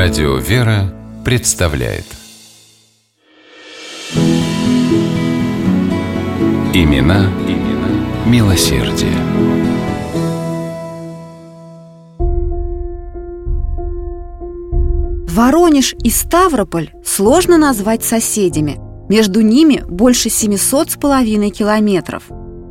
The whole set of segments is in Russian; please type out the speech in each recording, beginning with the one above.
Радио «Вера» представляет Имена, имена милосердие. Воронеж и Ставрополь сложно назвать соседями. Между ними больше 700 с половиной километров.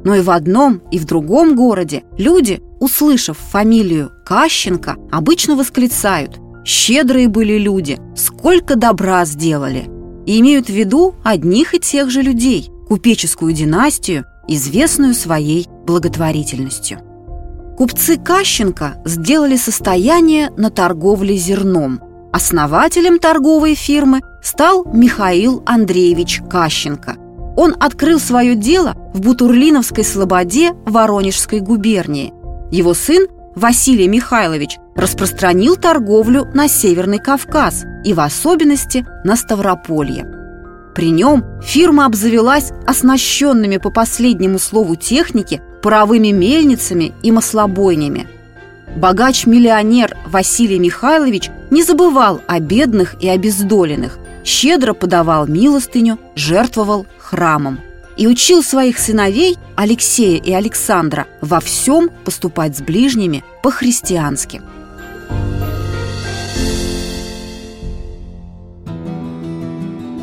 Но и в одном, и в другом городе люди, услышав фамилию Кащенко, обычно восклицают «Щедрые были люди, сколько добра сделали!» и имеют в виду одних и тех же людей, купеческую династию, известную своей благотворительностью. Купцы Кащенко сделали состояние на торговле зерном. Основателем торговой фирмы стал Михаил Андреевич Кащенко. Он открыл свое дело в Бутурлиновской слободе Воронежской губернии. Его сын Василий Михайлович распространил торговлю на Северный Кавказ и в особенности на Ставрополье. При нем фирма обзавелась оснащенными по последнему слову техники паровыми мельницами и маслобойнями. Богач-миллионер Василий Михайлович не забывал о бедных и обездоленных, щедро подавал милостыню, жертвовал храмом и учил своих сыновей Алексея и Александра во всем поступать с ближними по-христиански.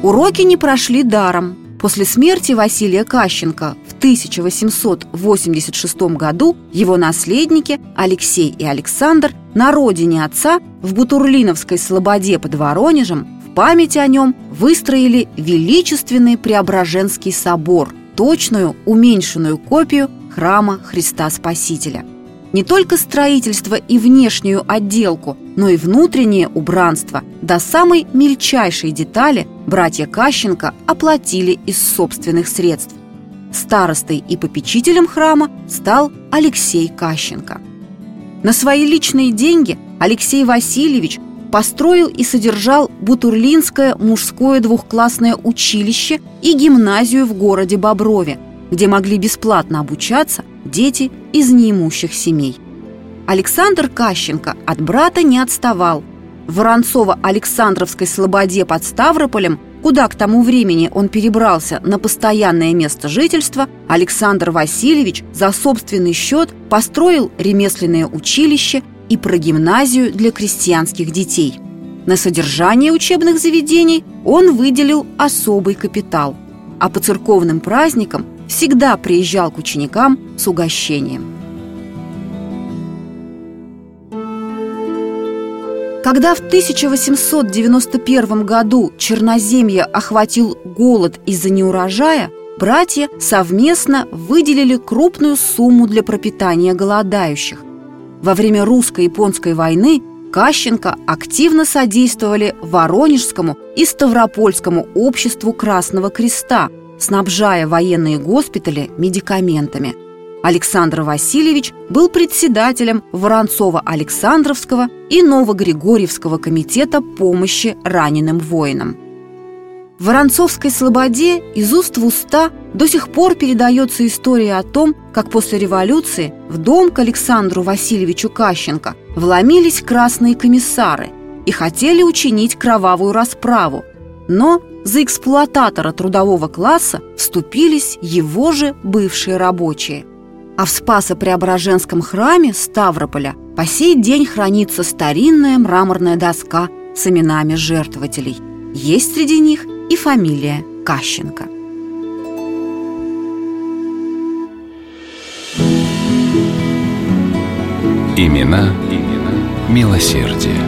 Уроки не прошли даром. После смерти Василия Кащенко в 1886 году его наследники Алексей и Александр на родине отца в Бутурлиновской слободе под Воронежем память о нем выстроили величественный Преображенский собор, точную уменьшенную копию храма Христа Спасителя. Не только строительство и внешнюю отделку, но и внутреннее убранство до самой мельчайшей детали братья Кащенко оплатили из собственных средств. Старостой и попечителем храма стал Алексей Кащенко. На свои личные деньги Алексей Васильевич построил и содержал Бутурлинское мужское двухклассное училище и гимназию в городе Боброве, где могли бесплатно обучаться дети из неимущих семей. Александр Кащенко от брата не отставал. В Воронцово-Александровской слободе под Ставрополем, куда к тому времени он перебрался на постоянное место жительства, Александр Васильевич за собственный счет построил ремесленное училище и прогимназию для крестьянских детей. На содержание учебных заведений он выделил особый капитал, а по церковным праздникам всегда приезжал к ученикам с угощением. Когда в 1891 году Черноземье охватил голод из-за неурожая, братья совместно выделили крупную сумму для пропитания голодающих – во время русско-японской войны Кащенко активно содействовали Воронежскому и Ставропольскому обществу Красного Креста, снабжая военные госпитали медикаментами. Александр Васильевич был председателем Воронцова-Александровского и Новогригорьевского комитета помощи раненым воинам. В Воронцовской слободе из уст в уста до сих пор передается история о том, как после революции в дом к Александру Васильевичу Кащенко вломились красные комиссары и хотели учинить кровавую расправу. Но за эксплуататора трудового класса вступились его же бывшие рабочие. А в Спасо-Преображенском храме Ставрополя по сей день хранится старинная мраморная доска с именами жертвователей. Есть среди них и фамилия Кащенко. Имена, имена милосердие.